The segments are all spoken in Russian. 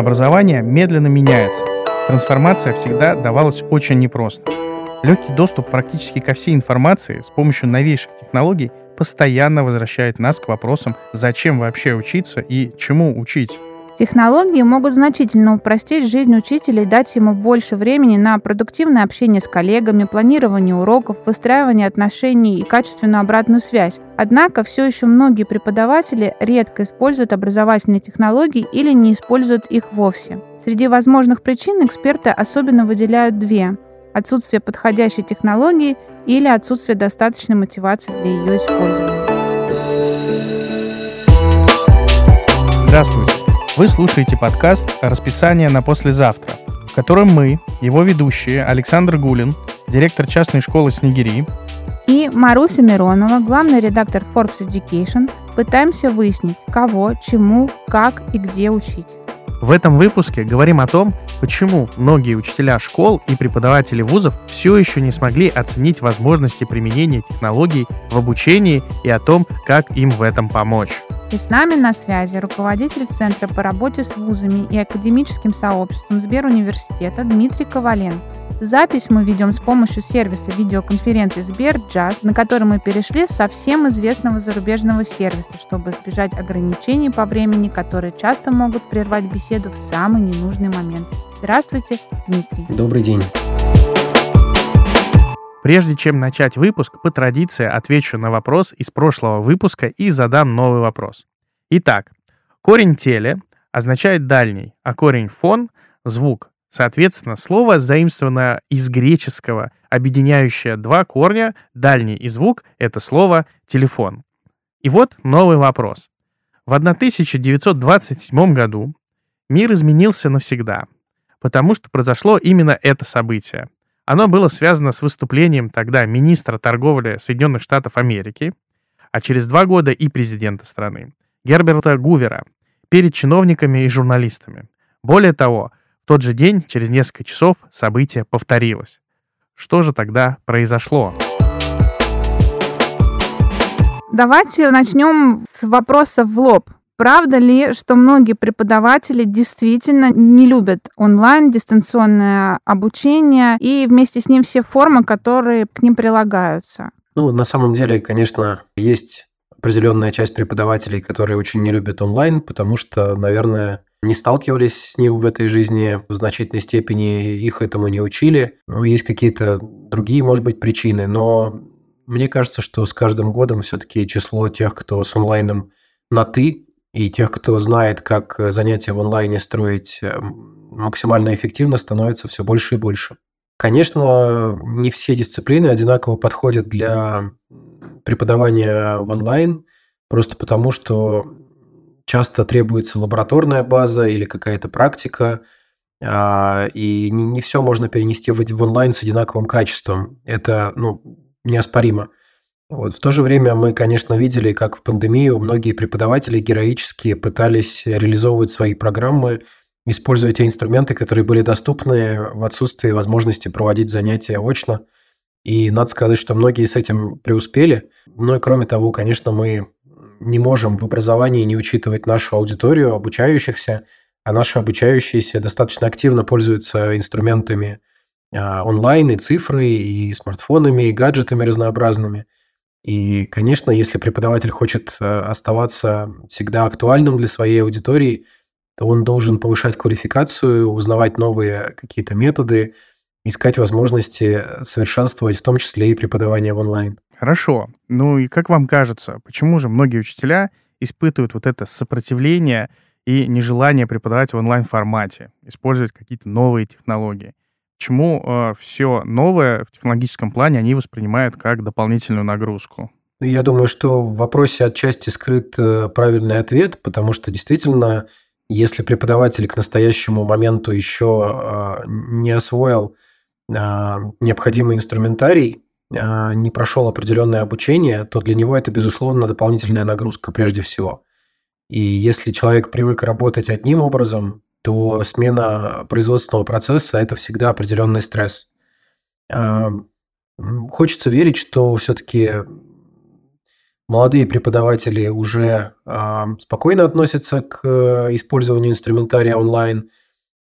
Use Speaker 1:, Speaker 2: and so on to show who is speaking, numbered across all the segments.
Speaker 1: Образование медленно меняется. Трансформация всегда давалась очень непросто. Легкий доступ практически ко всей информации с помощью новейших технологий постоянно возвращает нас к вопросам, зачем вообще учиться и чему учить.
Speaker 2: Технологии могут значительно упростить жизнь учителя и дать ему больше времени на продуктивное общение с коллегами, планирование уроков, выстраивание отношений и качественную обратную связь. Однако все еще многие преподаватели редко используют образовательные технологии или не используют их вовсе. Среди возможных причин эксперты особенно выделяют две – отсутствие подходящей технологии или отсутствие достаточной мотивации для ее использования.
Speaker 1: Здравствуйте! Вы слушаете подкаст «Расписание на послезавтра», в котором мы, его ведущие Александр Гулин, директор частной школы «Снегири»,
Speaker 2: и Маруся Миронова, главный редактор Forbes Education, пытаемся выяснить, кого, чему, как и где учить.
Speaker 1: В этом выпуске говорим о том, почему многие учителя школ и преподаватели вузов все еще не смогли оценить возможности применения технологий в обучении и о том, как им в этом помочь.
Speaker 2: И с нами на связи руководитель Центра по работе с вузами и академическим сообществом Сберуниверситета Дмитрий Коваленко. Запись мы ведем с помощью сервиса видеоконференции Сберджаз, на который мы перешли с совсем известного зарубежного сервиса, чтобы избежать ограничений по времени, которые часто могут прервать беседу в самый ненужный момент. Здравствуйте, Дмитрий.
Speaker 3: Добрый день.
Speaker 1: Прежде чем начать выпуск, по традиции отвечу на вопрос из прошлого выпуска и задам новый вопрос. Итак, корень теле означает дальний, а корень фон — звук. Соответственно, слово заимствовано из греческого, объединяющее два корня, дальний и звук — это слово «телефон». И вот новый вопрос. В 1927 году мир изменился навсегда, потому что произошло именно это событие — оно было связано с выступлением тогда министра торговли Соединенных Штатов Америки, а через два года и президента страны, Герберта Гувера, перед чиновниками и журналистами. Более того, в тот же день, через несколько часов, событие повторилось. Что же тогда произошло?
Speaker 2: Давайте начнем с вопроса в лоб. Правда ли, что многие преподаватели действительно не любят онлайн, дистанционное обучение и вместе с ним все формы, которые к ним прилагаются?
Speaker 3: Ну, на самом деле, конечно, есть определенная часть преподавателей, которые очень не любят онлайн, потому что, наверное, не сталкивались с ним в этой жизни в значительной степени, их этому не учили. Ну, есть какие-то другие, может быть, причины, но мне кажется, что с каждым годом все-таки число тех, кто с онлайном на «ты», и тех, кто знает, как э, занятия в онлайне строить э, максимально эффективно, становится все больше и больше. Конечно, не все дисциплины одинаково подходят для преподавания в онлайн, просто потому что часто требуется лабораторная база или какая-то практика, а, и не, все можно перенести в онлайн с одинаковым качеством. Это ну, неоспоримо. Вот. В то же время мы, конечно, видели, как в пандемию многие преподаватели героически пытались реализовывать свои программы, используя те инструменты, которые были доступны в отсутствии возможности проводить занятия очно. И надо сказать, что многие с этим преуспели. Ну и кроме того, конечно, мы не можем в образовании не учитывать нашу аудиторию обучающихся, а наши обучающиеся достаточно активно пользуются инструментами а, онлайн, и цифры, и смартфонами, и гаджетами разнообразными – и, конечно, если преподаватель хочет э, оставаться всегда актуальным для своей аудитории, то он должен повышать квалификацию, узнавать новые какие-то методы, искать возможности совершенствовать, в том числе и преподавание в онлайн.
Speaker 1: Хорошо. Ну и как вам кажется, почему же многие учителя испытывают вот это сопротивление и нежелание преподавать в онлайн-формате, использовать какие-то новые технологии? Почему э, все новое в технологическом плане они воспринимают как дополнительную нагрузку?
Speaker 3: Я думаю, что в вопросе отчасти скрыт э, правильный ответ, потому что действительно, если преподаватель к настоящему моменту еще э, не освоил э, необходимый инструментарий, э, не прошел определенное обучение, то для него это, безусловно, дополнительная нагрузка прежде всего. И если человек привык работать одним образом, то смена производственного процесса – это всегда определенный стресс. Хочется верить, что все-таки Молодые преподаватели уже э, спокойно относятся к э, использованию инструментария онлайн.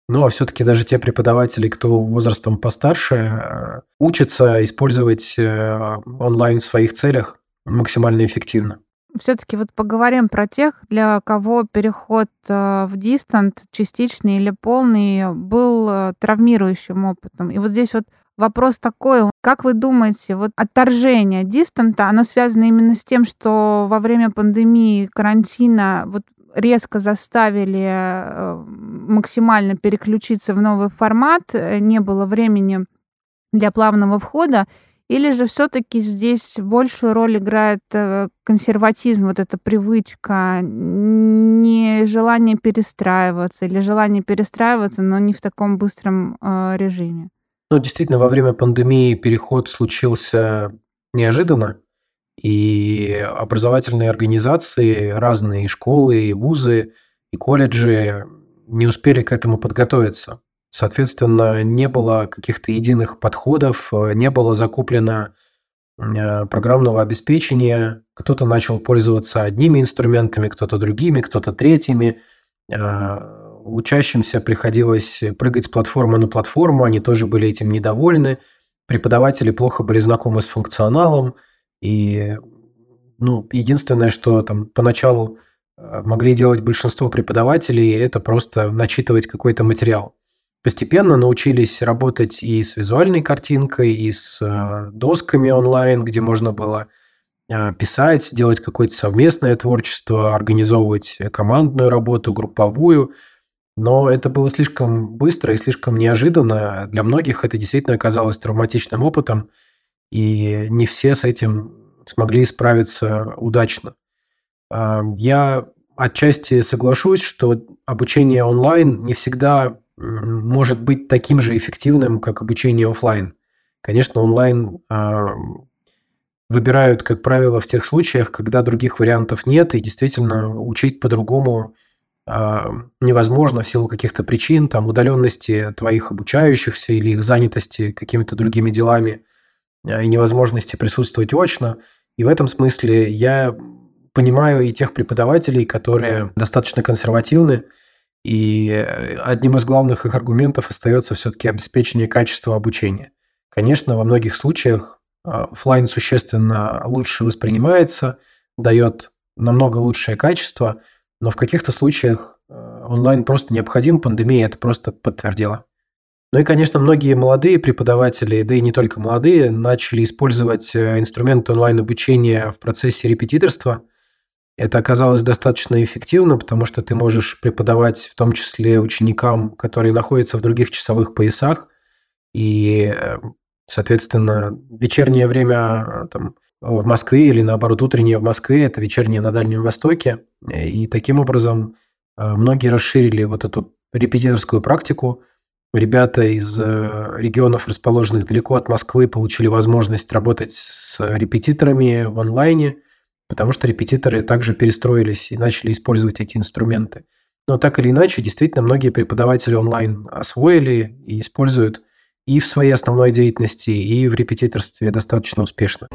Speaker 3: Ну, а все-таки даже те преподаватели, кто возрастом постарше, э, учатся использовать э, онлайн в своих целях максимально эффективно.
Speaker 2: Все-таки вот поговорим про тех, для кого переход э, в дистант, частичный или полный, был э, травмирующим опытом. И вот здесь вот Вопрос такой, как вы думаете, вот отторжение дистанта, оно связано именно с тем, что во время пандемии, карантина вот резко заставили э, максимально переключиться в новый формат, не было времени для плавного входа, или же все-таки здесь большую роль играет э, консерватизм, вот эта привычка, не желание перестраиваться или желание перестраиваться, но не в таком быстром режиме?
Speaker 3: Ну, действительно, во время пандемии переход случился неожиданно, и образовательные организации, разные школы, и вузы, и колледжи не успели к этому подготовиться. Соответственно, не было каких-то единых подходов, не было закуплено э, программного обеспечения. Кто-то начал пользоваться одними инструментами, кто-то другими, кто-то третьими. Э, Учащимся приходилось прыгать с платформы на платформу, они тоже были этим недовольны. Преподаватели плохо были знакомы с функционалом, и ну, единственное, что там поначалу э, могли делать большинство преподавателей, это просто начитывать какой-то материал. Постепенно научились работать и с визуальной картинкой, и с э, досками онлайн, где можно было э, писать, делать какое-то совместное творчество, организовывать командную работу, групповую – но это было слишком быстро и слишком неожиданно. Для многих это действительно оказалось травматичным опытом, и не все с этим смогли справиться удачно. А, я отчасти соглашусь, что обучение онлайн не всегда может быть таким же эффективным, как обучение офлайн. Конечно, онлайн а, выбирают, как правило, в тех случаях, когда других вариантов нет, и действительно учить по-другому – а, невозможно в силу каких-то причин, там, удаленности твоих обучающихся или их занятости какими-то другими делами а, и невозможности присутствовать очно. И в этом смысле я понимаю и тех преподавателей, которые достаточно консервативны, и одним из главных их аргументов остается все-таки обеспечение качества обучения. Конечно, во многих случаях а, офлайн существенно лучше воспринимается, дает намного лучшее качество – но в каких-то случаях э, онлайн просто необходим, пандемия это просто подтвердила. Ну и, конечно, многие молодые преподаватели, да и не только молодые, начали использовать э, инструменты онлайн-обучения в процессе репетиторства. Это оказалось достаточно эффективно, потому что ты можешь преподавать в том числе ученикам, которые находятся в других часовых поясах, и, э, соответственно, вечернее время там, в Москве или, наоборот, утреннее в Москве, это вечернее на Дальнем Востоке. И таким образом э, многие расширили вот эту репетиторскую практику. Ребята из э, регионов, расположенных далеко от Москвы, получили возможность работать с репетиторами в онлайне, потому что репетиторы также перестроились и начали использовать эти инструменты. Но так или иначе, действительно, многие преподаватели онлайн освоили и используют и в своей основной деятельности, и в репетиторстве достаточно успешно.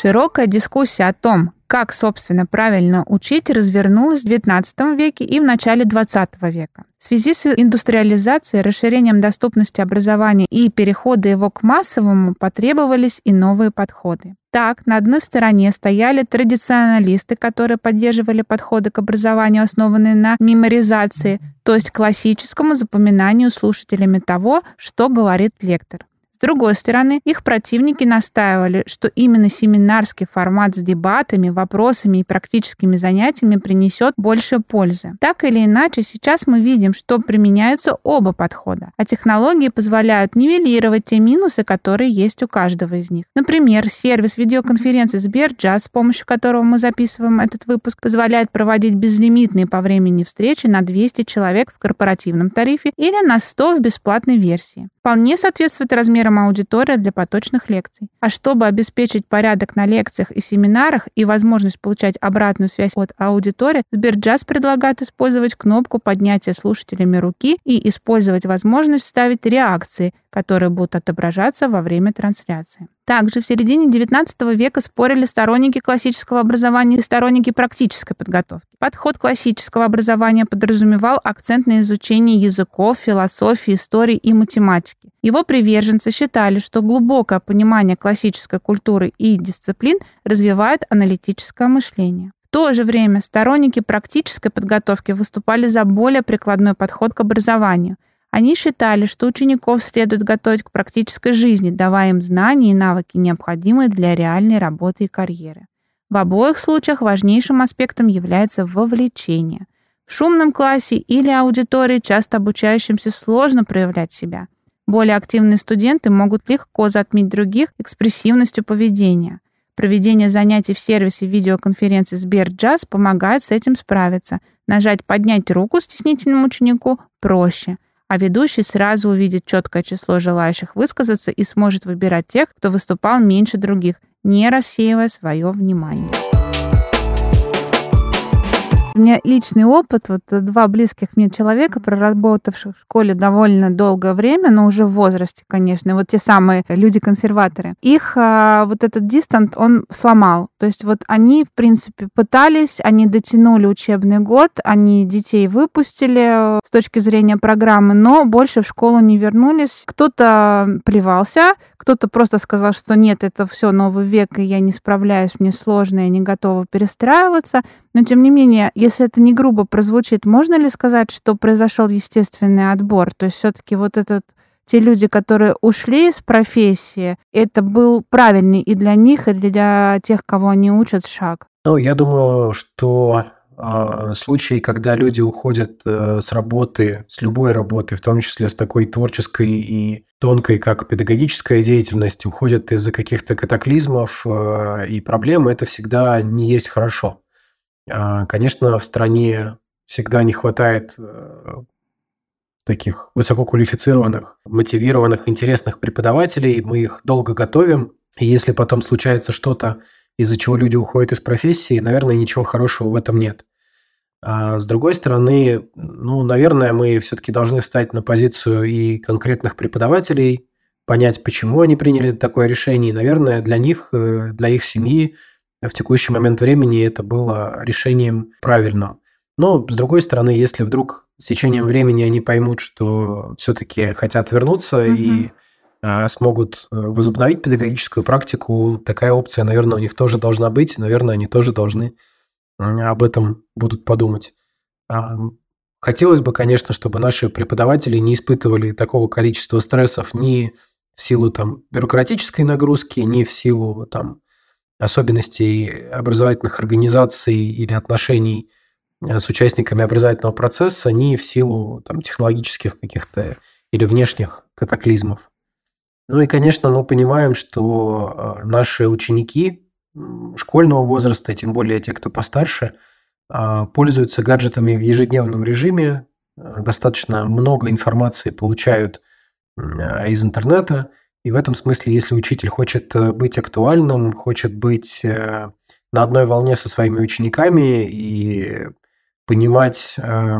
Speaker 2: Широкая дискуссия о том, как, собственно, правильно учить, развернулась в XIX веке и в начале XX века. В связи с индустриализацией, расширением доступности образования и перехода его к массовому потребовались и новые подходы. Так, на одной стороне стояли традиционалисты, которые поддерживали подходы к образованию, основанные на меморизации, то есть классическому запоминанию слушателями того, что говорит лектор. С другой стороны, их противники настаивали, что именно семинарский формат с дебатами, вопросами и практическими занятиями принесет больше пользы. Так или иначе, сейчас мы видим, что применяются оба подхода, а технологии позволяют нивелировать те минусы, которые есть у каждого из них. Например, сервис видеоконференции Сберджаз, с помощью которого мы записываем этот выпуск, позволяет проводить безлимитные по времени встречи на 200 человек в корпоративном тарифе или на 100 в бесплатной версии вполне соответствует размерам аудитории для поточных лекций. А чтобы обеспечить порядок на лекциях и семинарах и возможность получать обратную связь от аудитории, Сберджаз предлагает использовать кнопку поднятия слушателями руки и использовать возможность ставить реакции, которые будут отображаться во время трансляции. Также в середине XIX века спорили сторонники классического образования и сторонники практической подготовки. Подход классического образования подразумевал акцент на изучении языков, философии, истории и математики. Его приверженцы считали, что глубокое понимание классической культуры и дисциплин развивает аналитическое мышление. В то же время сторонники практической подготовки выступали за более прикладной подход к образованию – они считали, что учеников следует готовить к практической жизни, давая им знания и навыки, необходимые для реальной работы и карьеры. В обоих случаях важнейшим аспектом является вовлечение. В шумном классе или аудитории часто обучающимся сложно проявлять себя. Более активные студенты могут легко затмить других экспрессивностью поведения. Проведение занятий в сервисе видеоконференции Сберджаз помогает с этим справиться. Нажать «Поднять руку» стеснительному ученику проще – а ведущий сразу увидит четкое число желающих высказаться и сможет выбирать тех, кто выступал меньше других, не рассеивая свое внимание. У меня личный опыт, вот два близких мне человека, проработавших в школе довольно долгое время, но уже в возрасте, конечно, вот те самые люди-консерваторы. Их а, вот этот дистант, он сломал. То есть вот они, в принципе, пытались, они дотянули учебный год, они детей выпустили э, с точки зрения программы, но больше в школу не вернулись. Кто-то плевался, кто-то просто сказал, что нет, это все новый век, и я не справляюсь, мне сложно, я не готова перестраиваться. Но тем не менее, если это не грубо прозвучит, можно ли сказать, что произошел естественный отбор? То есть все-таки вот этот те люди, которые ушли из профессии, это был правильный и для них, и для тех, кого они учат шаг?
Speaker 3: Ну, я думаю, что э, случаи, когда люди уходят э, с работы, с любой работы, в том числе с такой творческой и тонкой, как педагогическая деятельность, уходят из-за каких-то катаклизмов э, и проблем, это всегда не есть хорошо. А, конечно, в стране всегда не хватает э, таких высококвалифицированных, мотивированных, интересных преподавателей. Мы их долго готовим. И если потом случается что-то, из-за чего люди уходят из профессии, наверное, ничего хорошего в этом нет. А с другой стороны, ну, наверное, мы все-таки должны встать на позицию и конкретных преподавателей, понять, почему они приняли такое решение. И, наверное, для них, э, для их семьи в текущий момент времени это было решением правильным. Но, с другой стороны, если вдруг с течением времени они поймут, что все-таки хотят вернуться mm-hmm. и а, смогут э, возобновить педагогическую практику, такая опция, наверное, у них тоже должна быть. Наверное, они тоже должны об этом будут подумать. А, хотелось бы, конечно, чтобы наши преподаватели не испытывали такого количества стрессов ни в силу там, бюрократической нагрузки, ни в силу там, особенностей образовательных организаций или отношений э, с участниками образовательного процесса, ни в силу там, технологических каких-то или внешних катаклизмов. Ну и, конечно, мы понимаем, что э, наши ученики школьного возраста, тем более те, кто постарше, э, пользуются гаджетами в ежедневном режиме, достаточно много информации получают из интернета, и в этом смысле, если учитель хочет э, быть актуальным, хочет быть э, на одной волне со своими учениками и понимать, э,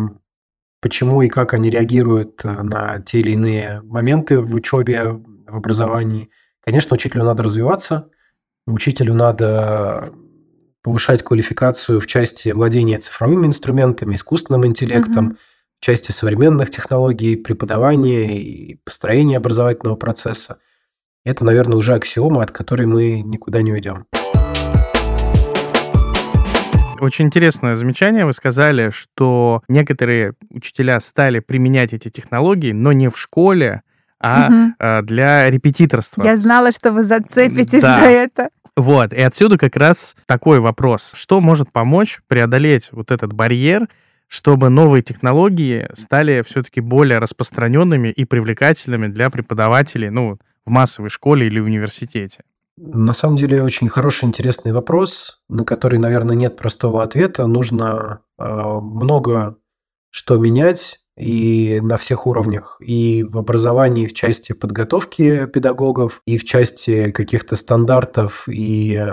Speaker 3: почему и как они реагируют на те или иные моменты в учебе, в образовании, конечно, учителю надо развиваться, учителю надо повышать квалификацию в части владения цифровыми инструментами, искусственным интеллектом, mm-hmm. в части современных технологий, преподавания и построения образовательного процесса. Это, наверное, уже аксиома, от которой мы никуда не уйдем.
Speaker 1: Очень интересное замечание. Вы сказали, что некоторые учителя стали применять эти технологии, но не в школе, а угу. для репетиторства.
Speaker 2: Я знала, что вы зацепитесь да. за это.
Speaker 1: Вот, и отсюда как раз такой вопрос. Что может помочь преодолеть вот этот барьер, чтобы новые технологии стали все-таки более распространенными и привлекательными для преподавателей, ну, в массовой школе или университете?
Speaker 3: На самом деле очень хороший, интересный вопрос, на который, наверное, нет простого ответа. Нужно э, много что менять и на всех уровнях. И в образовании в части подготовки педагогов, и в части каких-то стандартов и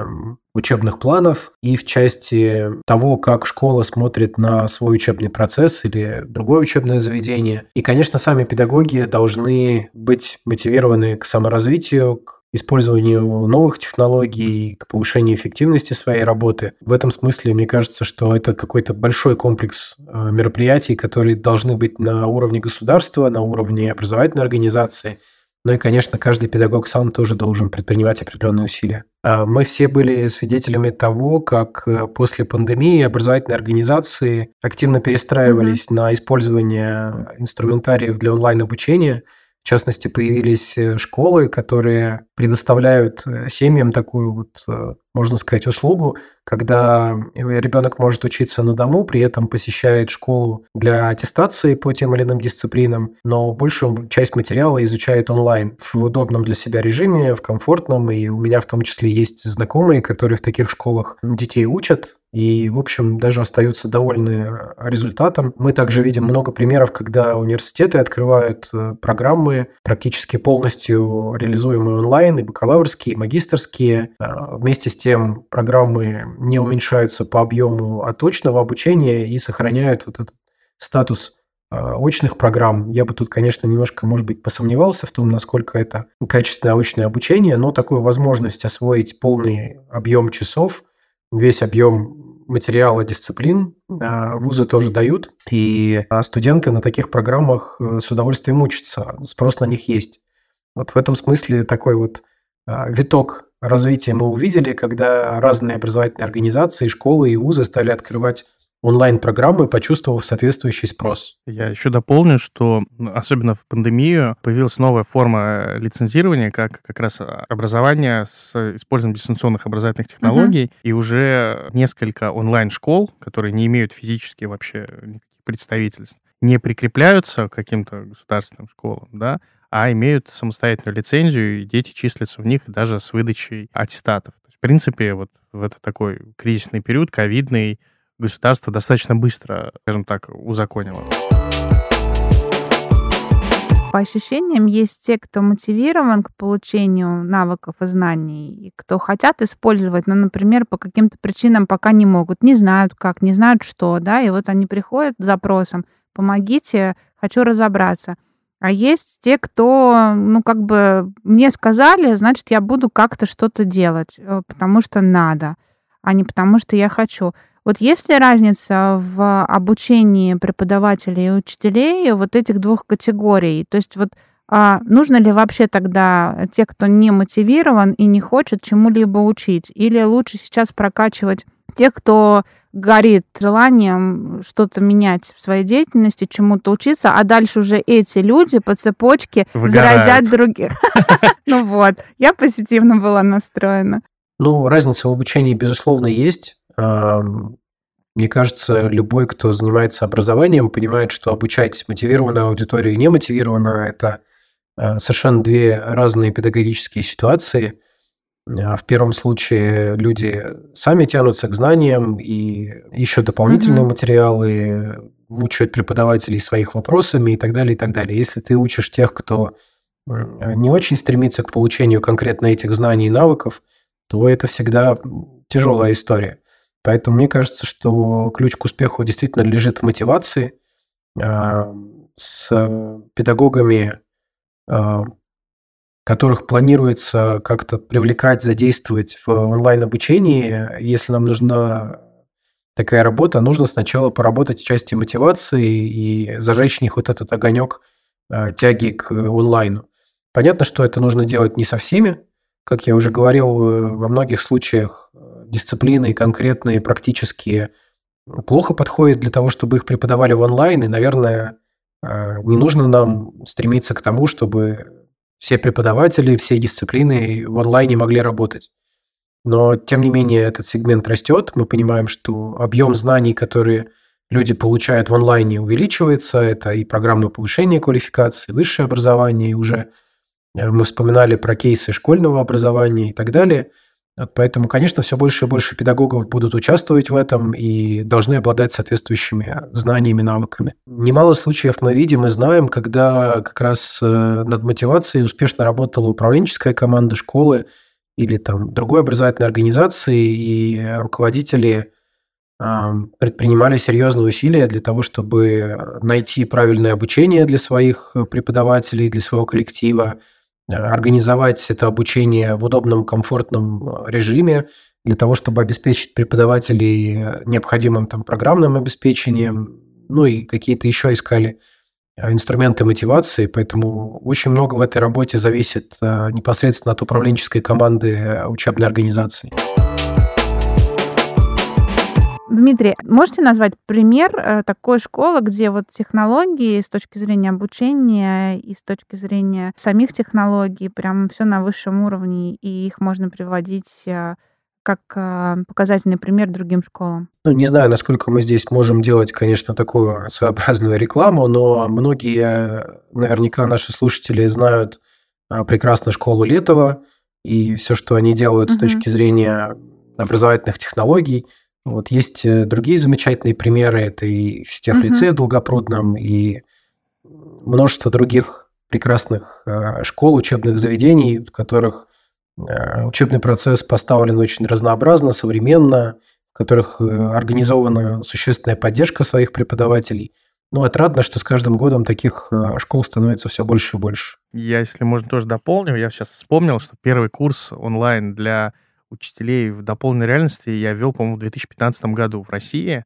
Speaker 3: учебных планов, и в части того, как школа смотрит на свой учебный процесс или другое учебное заведение. И, конечно, сами педагоги должны быть мотивированы к саморазвитию, к использованию новых технологий, к повышению эффективности своей работы. В этом смысле, мне кажется, что это какой-то большой комплекс э, мероприятий, которые должны быть на уровне государства, на уровне образовательной организации. Ну и, конечно, каждый педагог сам тоже должен предпринимать определенные усилия. А мы все были свидетелями того, как э, после пандемии образовательные организации активно перестраивались mm-hmm. на использование инструментариев для онлайн-обучения – в частности, появились э, школы, которые предоставляют э, семьям такую вот, э, можно сказать, услугу, когда ребенок может учиться на дому, при этом посещает школу для аттестации по тем или иным дисциплинам, но большую часть материала изучает онлайн в удобном для себя режиме, в комфортном. И у меня в том числе есть знакомые, которые в таких школах детей учат, и, в общем, даже остаются довольны результатом. Мы также видим много примеров, когда университеты открывают э, программы, практически полностью реализуемые онлайн, и бакалаврские, и магистрские. А, вместе с тем программы не уменьшаются по объему оточного обучения и сохраняют вот этот статус а, очных программ. Я бы тут, конечно, немножко, может быть, посомневался в том, насколько это качественное очное обучение, но такую возможность освоить полный объем часов, весь объем материала дисциплин а, вузы тоже дают, и а, студенты на таких программах э, с удовольствием учатся, спрос на них есть. Вот в этом смысле такой вот а, виток развития мы увидели, когда разные образовательные организации, школы и вузы стали открывать онлайн-программы, почувствовав соответствующий спрос.
Speaker 1: Я еще дополню, что особенно в пандемию появилась новая форма лицензирования, как как раз образование с использованием дистанционных образовательных технологий, uh-huh. и уже несколько онлайн-школ, которые не имеют физически вообще никаких представительств, не прикрепляются к каким-то государственным школам, да, а имеют самостоятельную лицензию, и дети числятся в них даже с выдачей аттестатов. То есть, в принципе, вот в этот такой кризисный период, ковидный, государство достаточно быстро, скажем так, узаконило.
Speaker 2: По ощущениям, есть те, кто мотивирован к получению навыков и знаний, и кто хотят использовать, но, например, по каким-то причинам пока не могут, не знают как, не знают что, да, и вот они приходят с запросом «помогите, хочу разобраться». А есть те, кто, ну, как бы мне сказали, значит, я буду как-то что-то делать, э, потому что надо, а не потому что я хочу. Вот есть ли разница в обучении преподавателей и учителей вот этих двух категорий? То есть вот а нужно ли вообще тогда те, кто не мотивирован и не хочет чему-либо учить? Или лучше сейчас прокачивать тех, кто горит желанием что-то менять в своей деятельности, чему-то учиться, а дальше уже эти люди по цепочке Выгорают. заразят других. Ну вот, я позитивно была настроена.
Speaker 3: Ну, разница в обучении, безусловно, есть. Мне кажется, любой, кто занимается образованием, понимает, что обучать мотивированную аудиторию и немотивированную – это совершенно две разные педагогические ситуации. А, в первом случае люди сами тянутся к знаниям и ищут дополнительные mm-hmm. материалы, мучают преподавателей своих вопросами и так далее, и так далее. Если ты учишь тех, кто не очень стремится к получению конкретно этих знаний и навыков, то это всегда тяжелая история. Поэтому мне кажется, что ключ к успеху действительно лежит в мотивации. С педагогами, которых планируется как-то привлекать, задействовать в онлайн-обучении, если нам нужна такая работа, нужно сначала поработать в части мотивации и зажечь в них вот этот огонек а, тяги к онлайну. Понятно, что это нужно делать не со всеми. Как я уже говорил, во многих случаях дисциплины конкретные, практические, плохо подходят для того, чтобы их преподавали в онлайн. И, наверное, э, не нужно нам стремиться к тому, чтобы все преподаватели, все дисциплины в онлайне могли работать. Но, тем не менее, этот сегмент растет. Мы понимаем, что объем знаний, которые люди получают в онлайне, увеличивается. Это и программное повышение квалификации, высшее образование, и уже э, мы вспоминали про кейсы школьного образования и так далее – Поэтому, конечно, все больше и больше педагогов будут участвовать в этом и должны обладать соответствующими знаниями, навыками. Немало случаев мы видим и знаем, когда как раз э, над мотивацией успешно работала управленческая команда школы или там другой образовательной организации, и руководители предпринимали серьезные усилия для того, чтобы найти правильное обучение для своих преподавателей, для своего коллектива, организовать это обучение в удобном, комфортном режиме, для того, чтобы обеспечить преподавателей необходимым там программным обеспечением, ну и какие-то еще искали инструменты мотивации, поэтому очень много в этой работе зависит непосредственно от управленческой команды учебной организации.
Speaker 2: Дмитрий, можете назвать пример э, такой школы, где вот технологии с точки зрения обучения и с точки зрения самих технологий прям все на высшем уровне, и их можно приводить э, как э, показательный пример другим школам?
Speaker 3: Ну, не знаю, насколько мы здесь можем делать, конечно, такую своеобразную рекламу, но многие, наверняка наши слушатели знают прекрасно школу Летова и все, что они делают угу. с точки зрения образовательных технологий – вот есть э, другие замечательные примеры. Это и физтехлицей угу. в Долгопрудном, и множество других прекрасных э, школ, учебных заведений, в которых э, учебный процесс поставлен очень разнообразно, современно, в которых организована существенная поддержка своих преподавателей. Ну, отрадно, что с каждым годом таких школ становится все больше и больше.
Speaker 1: Я, если можно, тоже дополню. Я сейчас вспомнил, что первый курс онлайн для учителей в дополненной реальности я вел, по-моему, в 2015 году в России.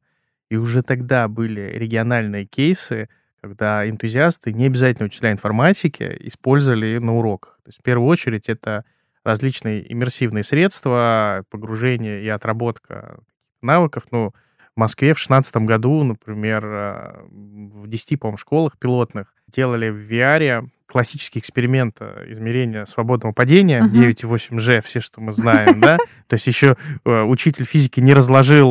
Speaker 1: И уже тогда были региональные кейсы, когда энтузиасты, не обязательно учителя информатики, использовали на уроках. То есть в первую очередь это различные иммерсивные средства, погружение и отработка навыков. Ну, Москве в 2016 году, например, э, в 10, по-моему, школах пилотных делали в VR классический эксперимент э, измерения свободного падения, uh-huh. 9,8G, все, что мы знаем, да, то есть еще э, учитель физики не разложил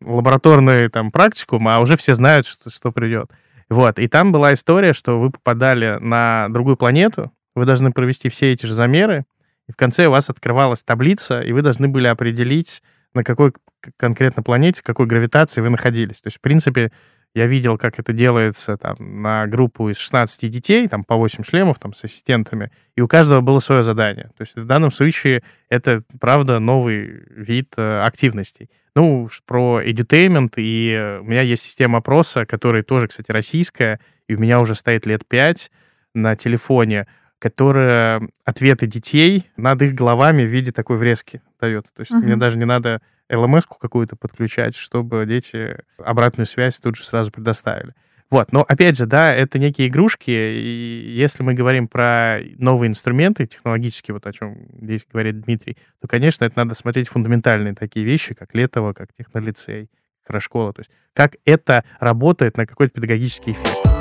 Speaker 1: лабораторную там практику, а уже все знают, что, что придет. Вот, и там была история, что вы попадали на другую планету, вы должны провести все эти же замеры, и в конце у вас открывалась таблица, и вы должны были определить, на какой конкретно планете, какой гравитации вы находились. То есть, в принципе, я видел, как это делается там, на группу из 16 детей, там по 8 шлемов там, с ассистентами, и у каждого было свое задание. То есть в данном случае это, правда, новый вид э, активностей. Ну, про edutainment, и у меня есть система опроса, которая тоже, кстати, российская, и у меня уже стоит лет 5 на телефоне, которая ответы детей над их головами в виде такой врезки дает. То есть uh-huh. мне даже не надо LMS-ку какую-то подключать, чтобы дети обратную связь тут же сразу предоставили. Вот, но опять же, да, это некие игрушки, и если мы говорим про новые инструменты технологические, вот о чем здесь говорит Дмитрий, то, конечно, это надо смотреть фундаментальные такие вещи, как Летово, как технолицей, как школа, то есть как это работает на какой-то педагогический эффект.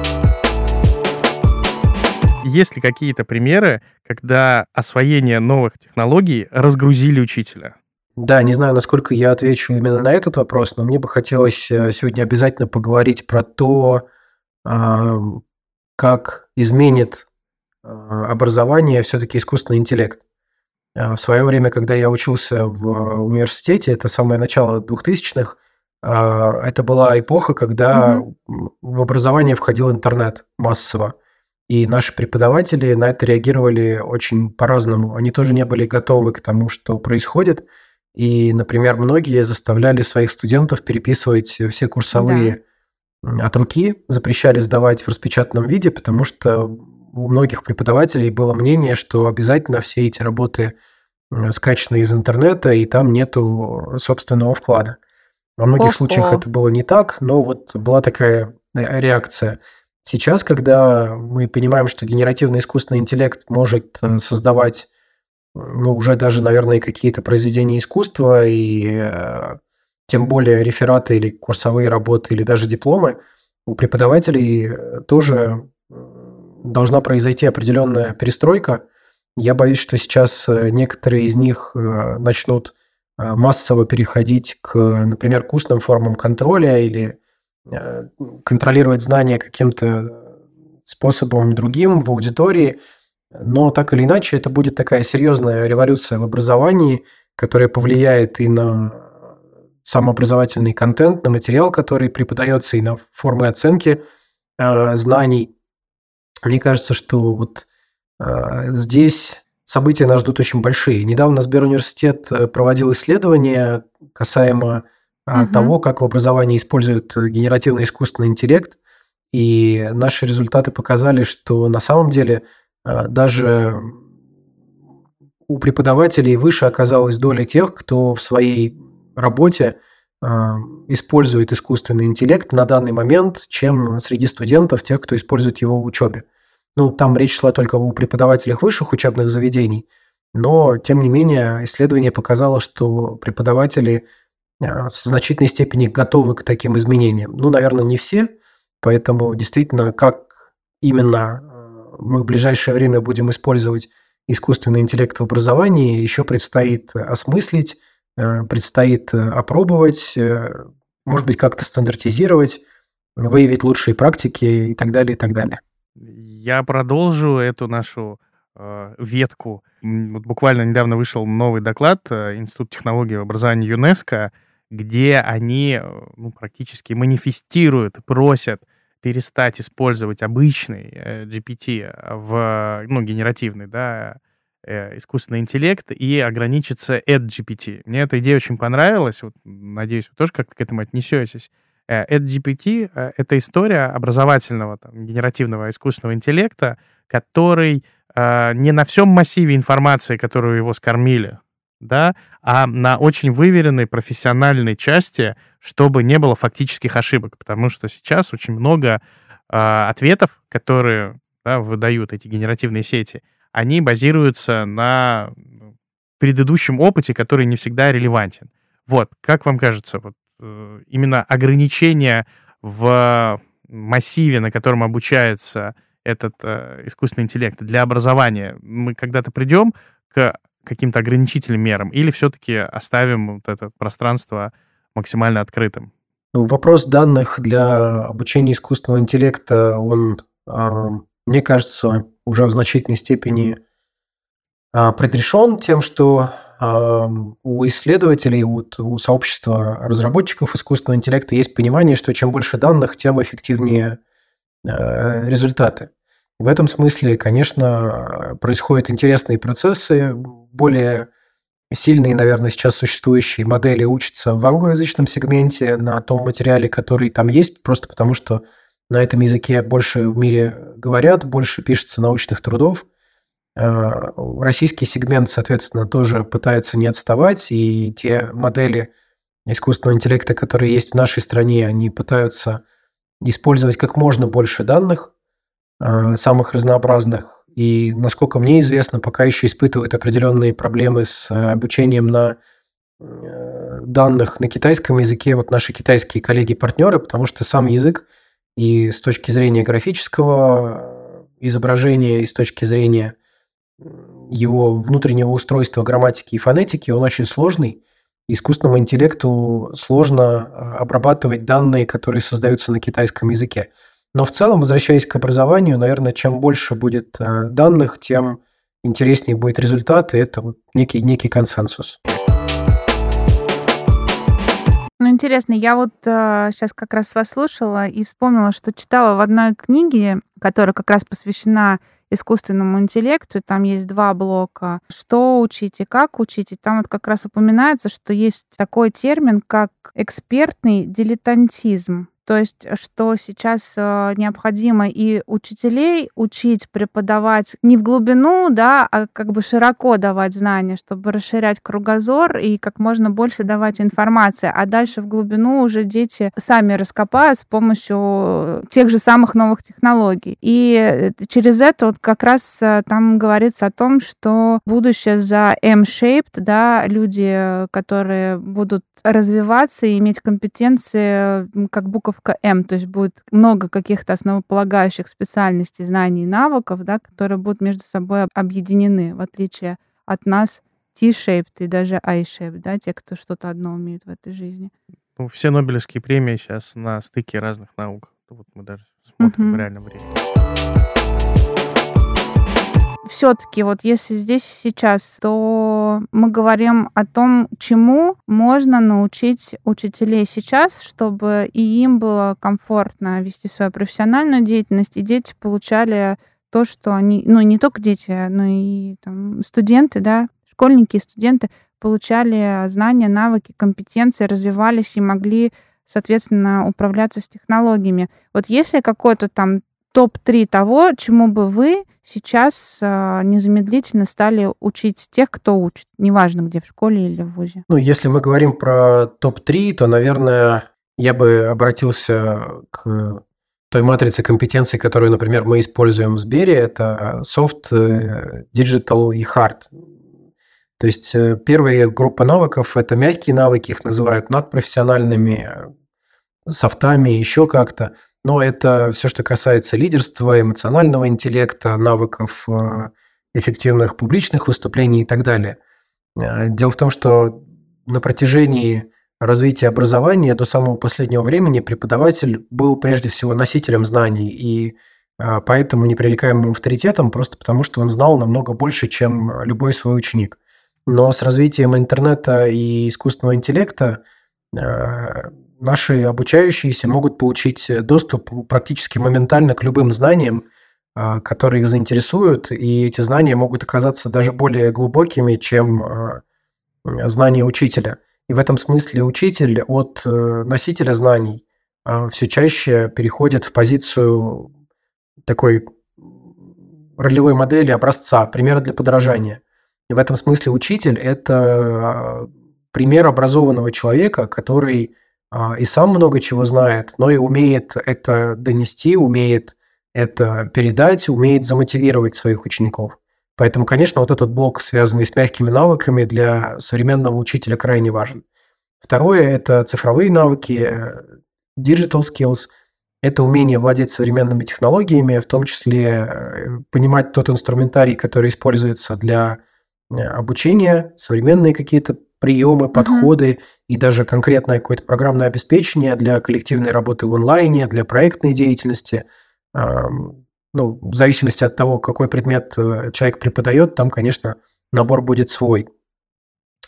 Speaker 1: Есть ли какие-то примеры, когда освоение новых технологий разгрузили учителя?
Speaker 3: Да, не знаю, насколько я отвечу именно на этот вопрос, но мне бы хотелось э, сегодня обязательно поговорить про то, а, как изменит а, образование все-таки искусственный интеллект. А, в свое время, когда я учился в университете, это самое начало 2000-х, это была эпоха, когда угу. в образование входил интернет массово. И наши преподаватели на это реагировали очень по-разному. Они тоже не были готовы к тому, что происходит. И, например, многие заставляли своих студентов переписывать все курсовые да. от руки, запрещали сдавать в распечатанном виде, потому что у многих преподавателей было мнение, что обязательно все эти работы скачаны из интернета, и там нету собственного вклада. Во многих Охо. случаях это было не так, но вот была такая э, реакция. Сейчас, когда мы понимаем, что генеративный искусственный интеллект может э, создавать ну, уже даже, наверное, какие-то произведения искусства, и э, тем более рефераты или курсовые работы, или даже дипломы, у преподавателей э, тоже должна произойти определенная перестройка. Я боюсь, что сейчас э, некоторые из них начнут массово переходить к, например, к устным формам контроля или контролировать знания каким-то способом другим в аудитории – но так или иначе, это будет такая серьезная революция в образовании, которая повлияет и на самообразовательный контент, на материал, который преподается, и на формы оценки э, знаний. Мне кажется, что вот э, здесь события нас ждут очень большие. Недавно Сберуниверситет э, проводил исследование касаемо э, угу. того, как в образовании используют генеративный искусственный интеллект, и наши результаты показали, что на самом деле – а, даже у преподавателей выше оказалась доля тех, кто в своей работе э, использует искусственный интеллект на данный момент, чем среди студентов, тех, кто использует его в учебе. Ну, там речь шла только о преподавателях высших учебных заведений, но, тем не менее, исследование показало, что преподаватели в значительной степени готовы к таким изменениям. Ну, наверное, не все, поэтому действительно, как именно мы в ближайшее время будем использовать искусственный интеллект в образовании, еще предстоит осмыслить, э, предстоит э, опробовать, э, может быть, как-то стандартизировать, выявить лучшие практики и так далее, и так далее.
Speaker 1: Я продолжу эту нашу э, ветку. Вот буквально недавно вышел новый доклад Институт технологий образования ЮНЕСКО, где они ну, практически манифестируют просят перестать использовать обычный э, GPT в, ну, генеративный, да, э, искусственный интеллект и ограничиться AdGPT. Мне эта идея очень понравилась. Вот, надеюсь, вы тоже как-то к этому отнесетесь. AdGPT э, — это история образовательного там, генеративного искусственного интеллекта, который не на всем массиве информации, которую его скормили, да, а на очень выверенной профессиональной части, чтобы не было фактических ошибок, потому что сейчас очень много э, ответов, которые да, выдают эти генеративные сети, они базируются на ну, предыдущем опыте, который не всегда релевантен. Вот, как вам кажется, вот, э, именно ограничение в массиве, на котором обучается этот э, искусственный интеллект для образования, мы когда-то придем к каким-то ограничительным мерам, или все-таки оставим вот это пространство максимально открытым?
Speaker 3: Ну, вопрос данных для обучения искусственного интеллекта, он, а, мне кажется, уже в значительной степени а, предрешен тем, что а, у исследователей, у сообщества разработчиков искусственного интеллекта есть понимание, что чем больше данных, тем эффективнее результаты. В этом смысле, конечно, происходят интересные процессы. Более сильные, наверное, сейчас существующие модели учатся в англоязычном сегменте на том материале, который там есть, просто потому что на этом языке больше в мире говорят, больше пишется научных трудов. Э, российский сегмент, соответственно, тоже пытается не отставать, и те модели искусственного интеллекта, которые есть в нашей стране, они пытаются использовать как можно больше данных, самых разнообразных. И, насколько мне известно, пока еще испытывают определенные проблемы с э, обучением на э, данных на китайском языке вот наши китайские коллеги-партнеры, потому что сам язык и с точки зрения графического изображения, и с точки зрения его внутреннего устройства грамматики и фонетики, он очень сложный. Искусственному интеллекту сложно обрабатывать данные, которые создаются на китайском языке. Но в целом, возвращаясь к образованию, наверное, чем больше будет э, данных, тем интереснее будет результат, и это вот некий, некий консенсус.
Speaker 2: Ну, интересно, я вот э, сейчас как раз вас слушала и вспомнила, что читала в одной книге, которая как раз посвящена искусственному интеллекту, там есть два блока. Что учить и как учить. И там вот как раз упоминается, что есть такой термин, как экспертный дилетантизм. То есть, что сейчас э, необходимо и учителей учить, преподавать не в глубину, да, а как бы широко давать знания, чтобы расширять кругозор и как можно больше давать информации. А дальше в глубину уже дети сами раскопают с помощью тех же самых новых технологий. И э, через это вот как раз э, там говорится о том, что будущее за M-shaped, да, люди, которые будут развиваться и иметь компетенции как буковка М, то есть будет много каких-то основополагающих специальностей, знаний и навыков, да, которые будут между собой объединены, в отличие от нас T-shaped и даже I-shaped, да, те, кто что-то одно умеет в этой жизни.
Speaker 1: Ну, все Нобелевские премии сейчас на стыке разных наук. Вот мы даже смотрим uh-huh. в реальном времени
Speaker 2: все-таки вот если здесь сейчас, то мы говорим о том, чему можно научить учителей сейчас, чтобы и им было комфортно вести свою профессиональную деятельность, и дети получали то, что они, ну не только дети, но и там, студенты, да, школьники и студенты получали знания, навыки, компетенции, развивались и могли, соответственно, управляться с технологиями. Вот если какой-то там топ-3 того, чему бы вы сейчас э, незамедлительно стали учить тех, кто учит, неважно где, в школе или в ВУЗе?
Speaker 3: Ну, если мы говорим про топ-3, то, наверное, я бы обратился к той матрице компетенций, которую, например, мы используем в Сбере. Это soft, digital и hard. То есть э, первая группа навыков – это мягкие навыки, их называют надпрофессиональными, софтами, еще как-то. Но это все, что касается лидерства, эмоционального интеллекта, навыков э, эффективных публичных выступлений и так далее. Э, дело в том, что на протяжении развития образования до самого последнего времени преподаватель был прежде всего носителем знаний и поэтому непререкаемым авторитетом, просто потому что он знал намного больше, чем любой свой ученик. Но с развитием интернета и искусственного интеллекта э, наши обучающиеся могут получить доступ практически моментально к любым знаниям, э, которые их заинтересуют, и эти знания могут оказаться даже более глубокими, чем э, знания учителя. И в этом смысле учитель от носителя знаний все чаще переходит в позицию такой ролевой модели образца, примера для подражания – и в этом смысле учитель – это а, пример образованного человека, который а, и сам много чего знает, но и умеет это донести, умеет это передать, умеет замотивировать своих учеников. Поэтому, конечно, вот этот блок, связанный с мягкими навыками, для современного учителя крайне важен. Второе – это цифровые навыки, digital skills – это умение владеть современными технологиями, в том числе э, понимать тот инструментарий, который используется для Э, обучение, современные какие-то приемы, подходы uh-huh. и даже конкретное какое-то программное обеспечение для коллективной работы в онлайне, для проектной деятельности. Ну, в зависимости от того, какой предмет э, человек преподает, там, конечно, набор будет свой.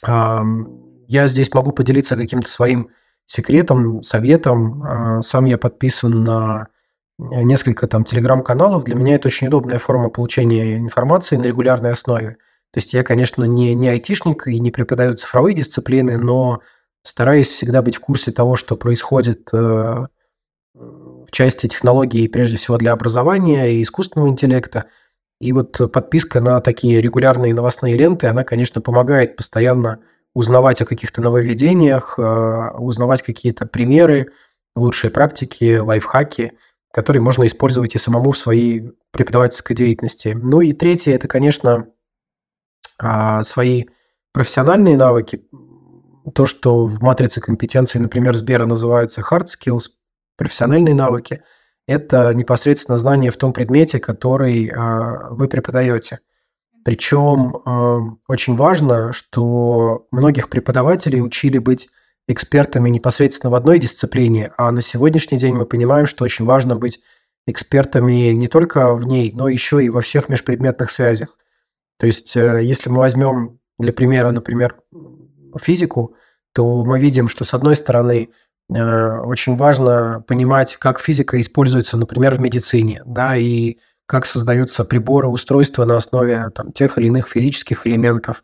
Speaker 3: Я здесь могу поделиться каким-то своим секретом, советом. А, сам я подписан на несколько там телеграм-каналов. Для меня это очень удобная форма получения информации на регулярной основе. То есть я, конечно, не, не айтишник и не преподаю цифровые дисциплины, но стараюсь всегда быть в курсе того, что происходит э, в части технологий, прежде всего для образования и искусственного интеллекта. И вот подписка на такие регулярные новостные ленты, она, конечно, помогает постоянно узнавать о каких-то нововведениях, э, узнавать какие-то примеры, лучшие практики, лайфхаки, которые можно использовать и самому в своей преподавательской деятельности. Ну и третье, это, конечно, а, свои профессиональные навыки, то, что в матрице компетенций, например, Сбера называются hard skills, профессиональные навыки, это непосредственно знание в том предмете, который а, вы преподаете. Причем а, очень важно, что многих преподавателей учили быть экспертами непосредственно в одной дисциплине, а на сегодняшний день мы понимаем, что очень важно быть экспертами не только в ней, но еще и во всех межпредметных связях. То есть, э, если мы возьмем для примера, например, физику, то мы видим, что с одной стороны э, очень важно понимать, как физика используется, например, в медицине, да, и как создаются приборы, устройства на основе там, тех или иных физических элементов,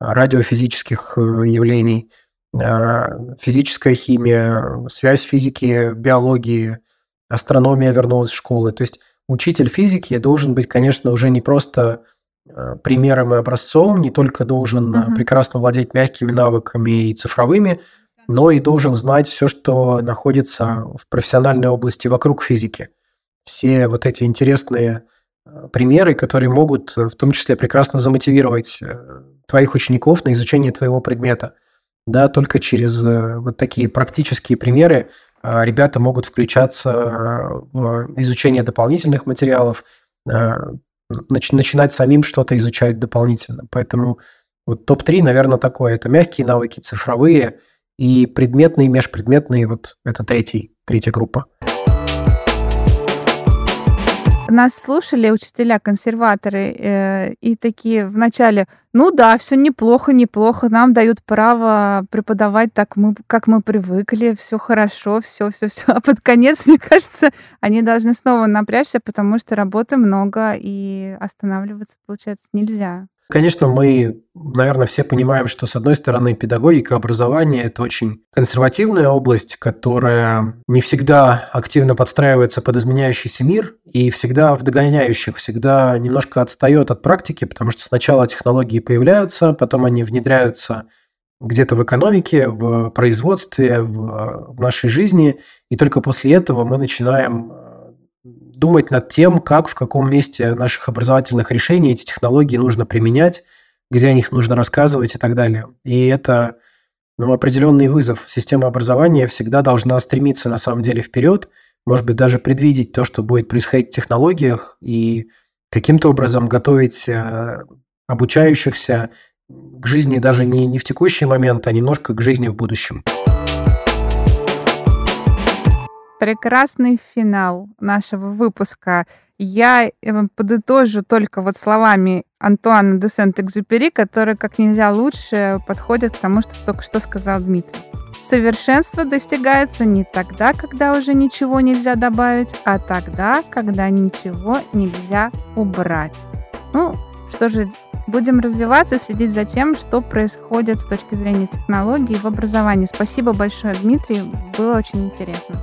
Speaker 3: радиофизических э, явлений, физическая химия, связь физики, биологии, астрономия вернулась в школы. То есть учитель физики должен быть, конечно, уже не просто примером и образцом, не только должен uh-huh. прекрасно владеть мягкими навыками и цифровыми, но и должен знать все, что находится в профессиональной области вокруг физики. Все вот эти интересные э, примеры, которые могут в том числе прекрасно замотивировать твоих учеников на изучение твоего предмета. Да, только через вот такие практические примеры ребята могут включаться в изучение дополнительных материалов, нач- начинать самим что-то изучать дополнительно. Поэтому вот топ-3, наверное, такое. Это мягкие навыки, цифровые и предметные, межпредметные. Вот это третий, третья группа.
Speaker 2: Нас слушали учителя-консерваторы э, и такие вначале, ну да, все неплохо, неплохо, нам дают право преподавать так, мы, как мы привыкли, все хорошо, все, все, все. А под конец, мне кажется, они должны снова напрячься, потому что работы много и останавливаться, получается, нельзя.
Speaker 3: Конечно, мы, наверное, все понимаем, что, с одной стороны, педагогика, образование – это очень консервативная область, которая не всегда активно подстраивается под изменяющийся мир и всегда в догоняющих, всегда немножко отстает от практики, потому что сначала технологии появляются, потом они внедряются где-то в экономике, в производстве, в, в нашей жизни, и только после этого мы начинаем э, думать над тем, как, в каком месте наших образовательных решений эти технологии нужно применять, где о них нужно рассказывать и так далее. И это ну, определенный вызов. Система образования всегда должна стремиться на самом деле вперед, может быть, даже предвидеть то, что будет происходить в технологиях, и каким-то образом готовить э, обучающихся к жизни даже не, не в текущий момент, а немножко к жизни в будущем.
Speaker 2: Прекрасный финал нашего выпуска. Я э, подытожу только вот словами Антуана де Сент-Экзюпери, которые как нельзя лучше подходят к тому, что только что сказал Дмитрий. Совершенство достигается не тогда, когда уже ничего нельзя добавить, а тогда, когда ничего нельзя убрать. Ну, что же, Будем развиваться, следить за тем, что происходит с точки зрения технологий в образовании. Спасибо большое, Дмитрий. Было очень интересно.